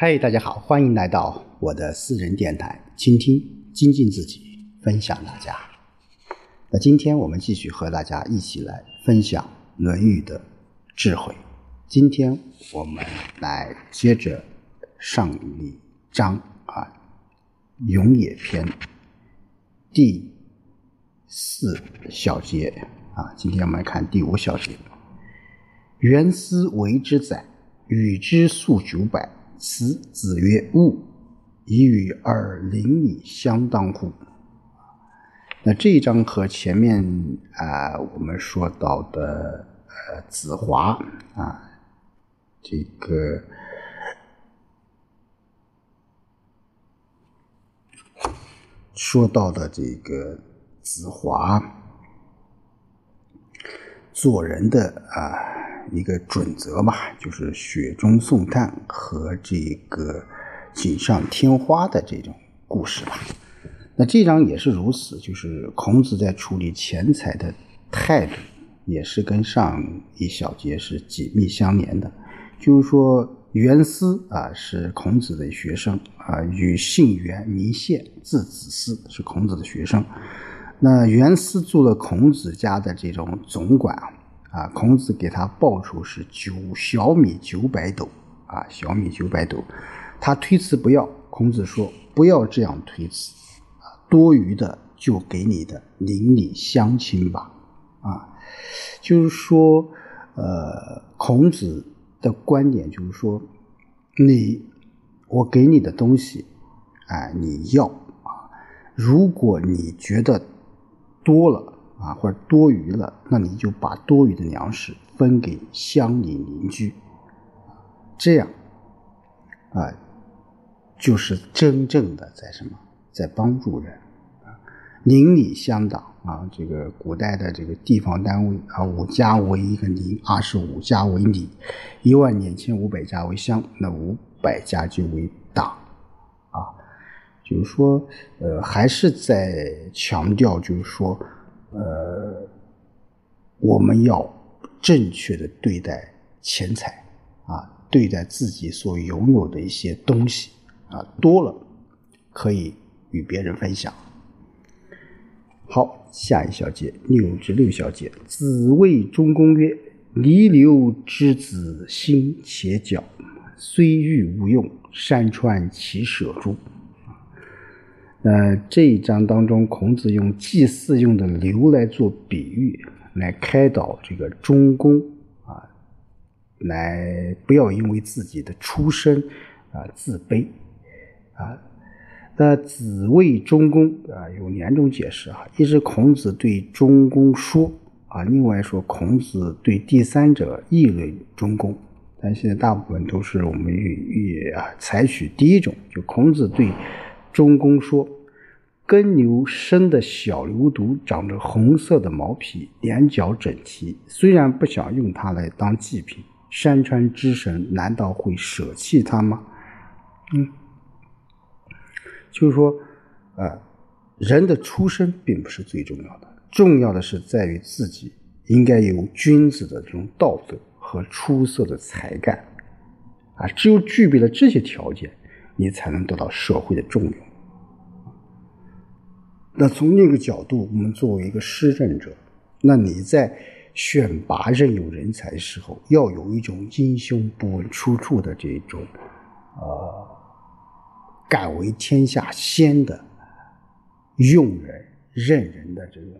嗨，大家好，欢迎来到我的私人电台，倾听、精进自己，分享大家。那今天我们继续和大家一起来分享《论语》的智慧。今天我们来接着上一章啊，《永也篇》第四小节啊，今天我们来看第五小节。原思为之载，与之数九百。此子曰：“物以与尔邻里相当乎？”那这一章和前面啊我们说到的呃子华啊这个说到的这个子华做人的啊。一个准则吧，就是雪中送炭和这个锦上添花的这种故事吧。那这章也是如此，就是孔子在处理钱财的态度，也是跟上一小节是紧密相连的。就是说，袁思啊是孔子的学生啊，与姓袁名宪，字子思，是孔子的学生。那袁思做了孔子家的这种总管啊。啊，孔子给他报酬是九小米九百斗，啊，小米九百斗，他推辞不要。孔子说：“不要这样推辞，啊，多余的就给你的邻里乡亲吧。”啊，就是说，呃，孔子的观点就是说，你我给你的东西，哎，你要啊，如果你觉得多了。啊，或者多余了，那你就把多余的粮食分给乡里邻居，这样，啊，就是真正的在什么，在帮助人啊，邻里乡党啊，这个古代的这个地方单位啊，五家为一个邻，二十五家为里，一万两千五百家为乡，那五百家就为党，啊，就是说，呃，还是在强调，就是说。呃，我们要正确的对待钱财啊，对待自己所拥有的一些东西啊，多了可以与别人分享。好，下一小节六至六小节，子谓中公曰：“离流之子心且矫，虽欲无用，山川其舍诸？”呃，这一章当中，孔子用祭祀用的牛来做比喻，来开导这个中公啊，来不要因为自己的出身啊自卑啊。那子谓中公啊，有两种解释啊，一是孔子对中公说啊，另外说孔子对第三者议论中公。但现在大部分都是我们与啊采取第一种，就孔子对。中公说：“耕牛生的小牛犊长着红色的毛皮，两脚整齐。虽然不想用它来当祭品，山川之神难道会舍弃它吗？”嗯，就是说，呃，人的出身并不是最重要的，重要的是在于自己应该有君子的这种道德和出色的才干。啊，只有具备了这些条件，你才能得到社会的重用。那从那个角度，我们作为一个施政者，那你在选拔任用人才的时候，要有一种英雄不问出处的这种，呃，敢为天下先的用人任人的这种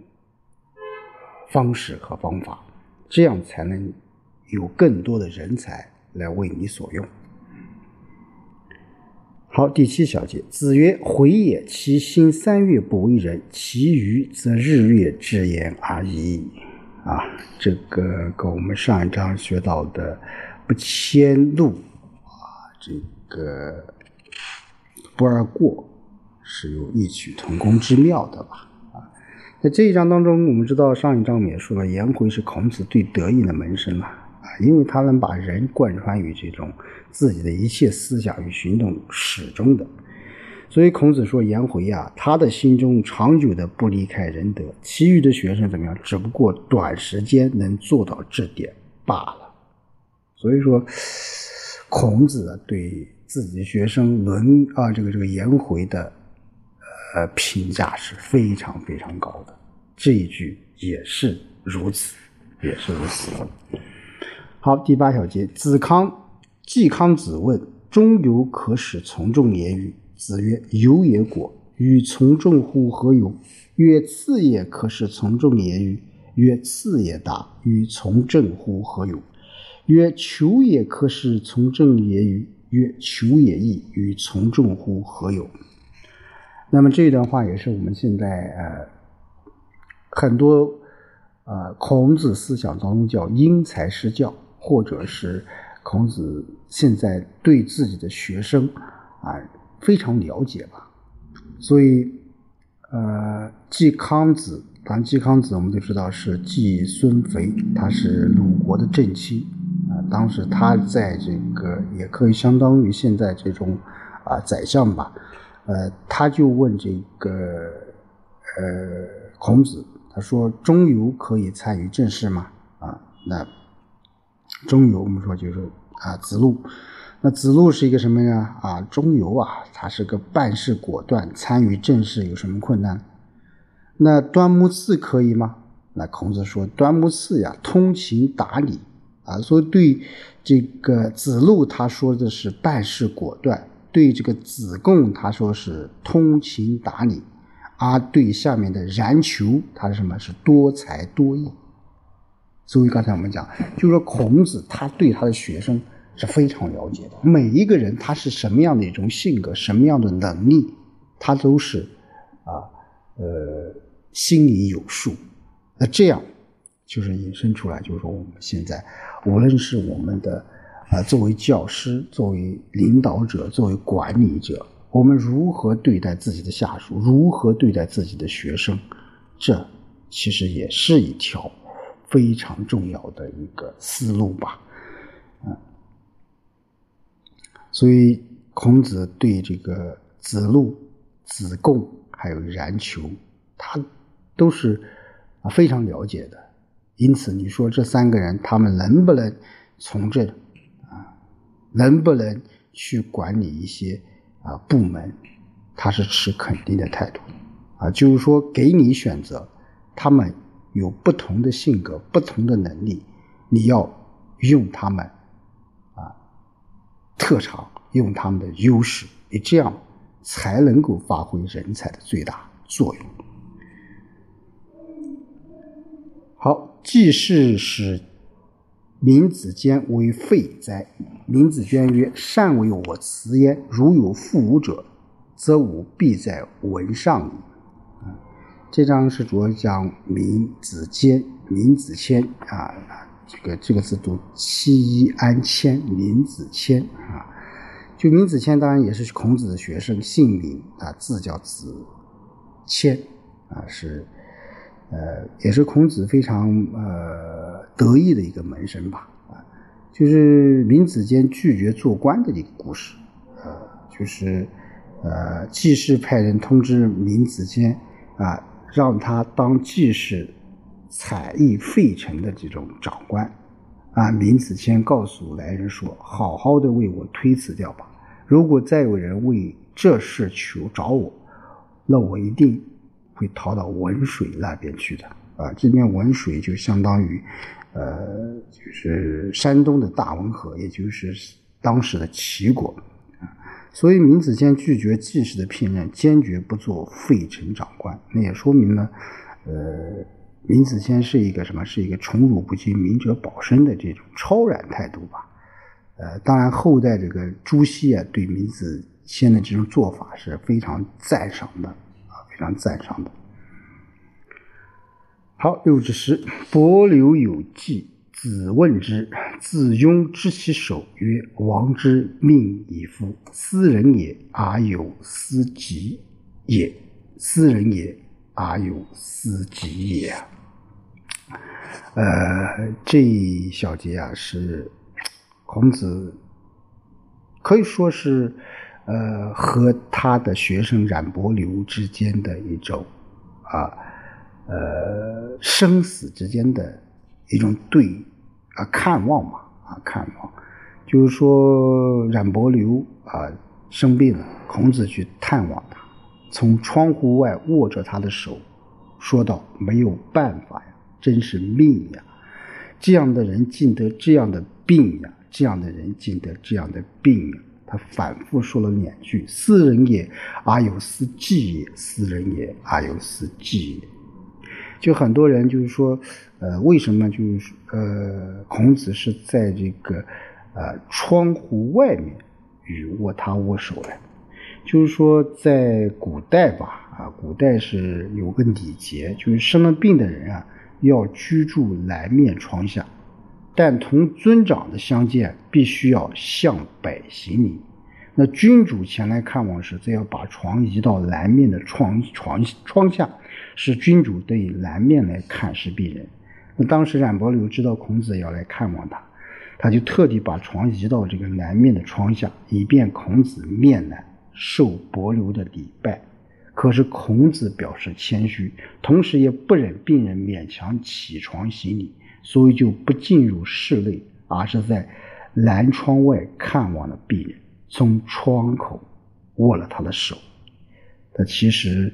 方式和方法，这样才能有更多的人才来为你所用。好，第七小节，子曰：“回也，其心三月不为人，其余则日月之言而已。”啊，这个跟我们上一章学到的“不迁怒”啊，这个“不贰过”是有异曲同工之妙的吧？啊，在这一章当中，我们知道上一章我们也说了，颜回是孔子最得意的门生了。因为他能把人贯穿于这种自己的一切思想与行动始终的，所以孔子说颜回啊，他的心中长久的不离开仁德，其余的学生怎么样？只不过短时间能做到这点罢了。所以说，孔子对自己学生伦啊这个这个颜回的呃评价是非常非常高的，这一句也是如此，也是如此。好，第八小节，子康季康子问：“中游可使从众也与？”子曰：“游也果，与从众乎何有？”曰：“次也可使从众也与？”曰：“次也达，与从政乎何有？”曰：“求也可使从政也与？”曰：“求也易，与从众乎何有？”那么这段话也是我们现在呃很多呃孔子思想当中叫因材施教。或者是孔子现在对自己的学生啊非常了解吧，所以呃季康子，当然季康子我们都知道是季孙肥，他是鲁国的正妻啊，当时他在这个也可以相当于现在这种啊宰相吧，呃他就问这个呃孔子，他说中游可以参与政事吗？啊那。中游，我们说就是啊，子路。那子路是一个什么呀？啊，中游啊，他是个办事果断，参与政事有什么困难？那端木赐可以吗？那孔子说，端木赐呀，通情达理啊。所以对这个子路，他说的是办事果断；对这个子贡，他说是通情达理；而对下面的冉求，他是什么？是多才多艺。所以刚才我们讲，就是说孔子他对他的学生是非常了解的，每一个人他是什么样的一种性格，什么样的能力，他都是啊呃心里有数。那这样就是引申出来，就是说我们现在无论是我们的啊作为教师、作为领导者、作为管理者，我们如何对待自己的下属，如何对待自己的学生，这其实也是一条。非常重要的一个思路吧，嗯，所以孔子对这个子路、子贡还有冉求，他都是非常了解的。因此，你说这三个人他们能不能从政啊？能不能去管理一些啊部门？他是持肯定的态度啊，就是说给你选择，他们。有不同的性格，不同的能力，你要用他们啊特长，用他们的优势，你这样才能够发挥人才的最大作用。好，季氏使闵子坚为废哉？闵子坚曰：“善为我辞焉。如有负吾者，则吾必在文上矣。”这章是主要讲闵子骞、闵子骞啊，这个这个字读七一安谦，闵子骞啊。就闵子骞当然也是孔子的学生，姓闵啊，字叫子骞啊，是呃也是孔子非常呃得意的一个门生吧啊。就是闵子坚拒绝做官的一个故事啊，就是呃季氏派人通知闵子骞啊。让他当既是采邑费城的这种长官，啊，闵子骞告诉来人说：“好好的为我推辞掉吧。如果再有人为这事求找我，那我一定会逃到文水那边去的。啊，这边文水就相当于，呃，就是山东的大汶河，也就是当时的齐国。”所以，闵子骞拒绝季氏的聘任，坚决不做费城长官。那也说明了，呃，闵子骞是一个什么？是一个宠辱不惊、明哲保身的这种超然态度吧？呃，当然，后代这个朱熹啊，对闵子骞的这种做法是非常赞赏的啊，非常赞赏的。好，六至十，伯流有计。子问之，子雍知其首曰：“王之命以夫！斯人也，而有斯己也；斯人也，而有斯己也。”呃，这一小节啊，是孔子可以说是呃和他的学生冉伯流之间的一种啊呃生死之间的。一种对啊，看望嘛啊，看望，就是说冉伯牛啊生病了，孔子去探望他，从窗户外握着他的手，说道：“没有办法呀，真是命呀！这样的人竟得这样的病呀，这样的人竟得这样的病呀。”他反复说了两句：“斯人也，阿有斯计也；斯人也，阿有斯计也。”就很多人就是说，呃，为什么就是呃，孔子是在这个呃窗户外面与握他握手呢？就是说，在古代吧，啊，古代是有个礼节，就是生了病的人啊，要居住南面窗下。但同尊长的相见，必须要向北行礼。那君主前来看望时，则要把床移到南面的床床窗下，是君主对南面来看视病人。那当时冉伯牛知道孔子要来看望他，他就特地把床移到这个南面的窗下，以便孔子面南受伯牛的礼拜。可是孔子表示谦虚，同时也不忍病人勉强起床行礼。所以就不进入室内，而是在南窗外看望了病人，从窗口握了他的手。他其实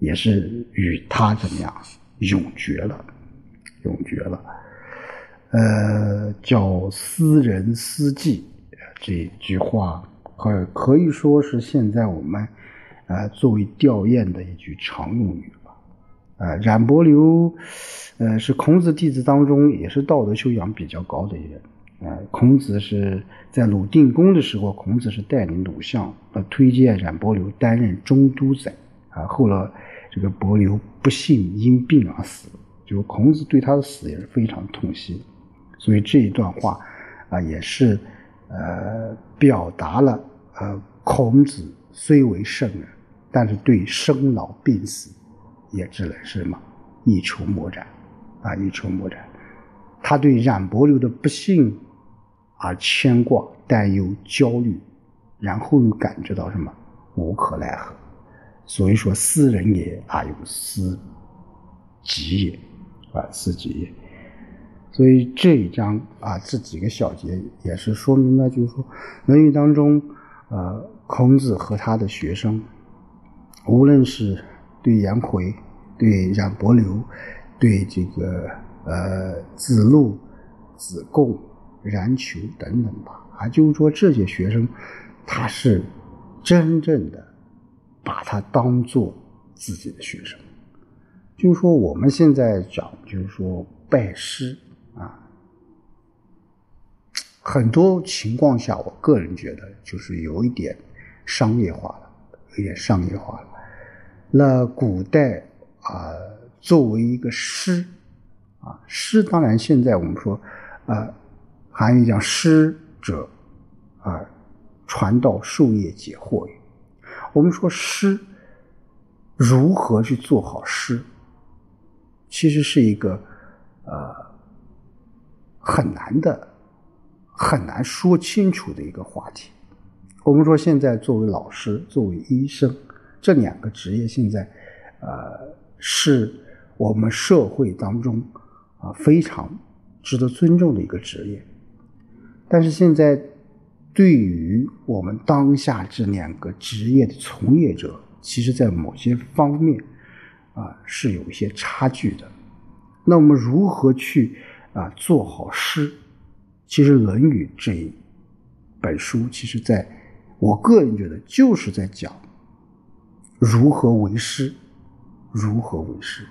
也是与他怎么样永绝了，永绝了。呃，叫私人私计这句话，可可以说是现在我们呃作为吊唁的一句常用语吧。呃，冉伯牛，呃，是孔子弟子当中也是道德修养比较高的一人。呃，孔子是在鲁定公的时候，孔子是带领鲁相呃推荐冉伯牛担任中都宰。啊，后来这个伯牛不幸因病而死，就孔子对他的死也是非常痛惜。所以这一段话啊，也是呃表达了呃孔子虽为圣人，但是对生老病死。也只能是什么一筹莫展，啊，一筹莫展。他对冉伯牛的不幸而牵挂、担忧、焦虑，然后又感觉到什么无可奈何。所以说，斯人也，而有斯己也，啊，斯己也。所以这一章啊，这几个小节也是说明了，就是说《论语》当中，呃，孔子和他的学生，无论是。对颜回，对冉伯牛，对这个呃子路、子贡、冉求等等吧，啊，就是说这些学生，他是真正的把他当做自己的学生。就是说我们现在讲，就是说拜师啊，很多情况下，我个人觉得就是有一点商业化了，有点商业化了。那古代啊，作为一个师啊，师当然现在我们说啊，韩愈讲师者啊，传道授业解惑也。我们说师如何去做好师，其实是一个呃很难的、很难说清楚的一个话题。我们说现在作为老师，作为医生。这两个职业现在，呃，是我们社会当中啊非常值得尊重的一个职业。但是现在，对于我们当下这两个职业的从业者，其实在某些方面啊是有一些差距的。那我们如何去啊做好师？其实《论语》这一本书，其实在我个人觉得就是在讲。如何为师？如何为师？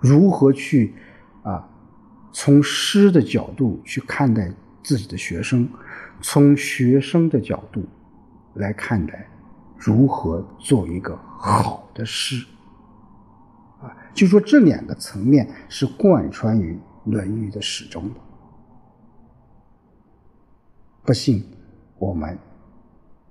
如何去啊？从师的角度去看待自己的学生，从学生的角度来看待如何做一个好的师啊？就说这两个层面是贯穿于《论语》的始终的。不信，我们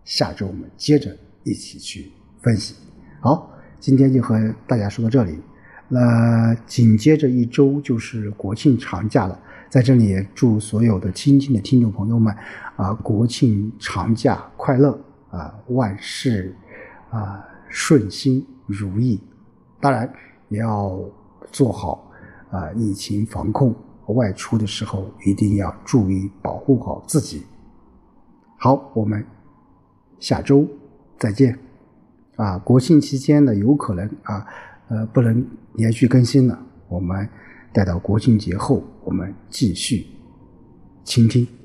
下周我们接着一起去分析。好，今天就和大家说到这里。那紧接着一周就是国庆长假了，在这里也祝所有的亲亲的听众朋友们啊国庆长假快乐啊，万事啊顺心如意，当然也要做好啊疫情防控，外出的时候一定要注意保护好自己。好，我们下周再见啊，国庆期间呢，有可能啊呃不能连续更新了，我们。待到国庆节后我们继续倾听。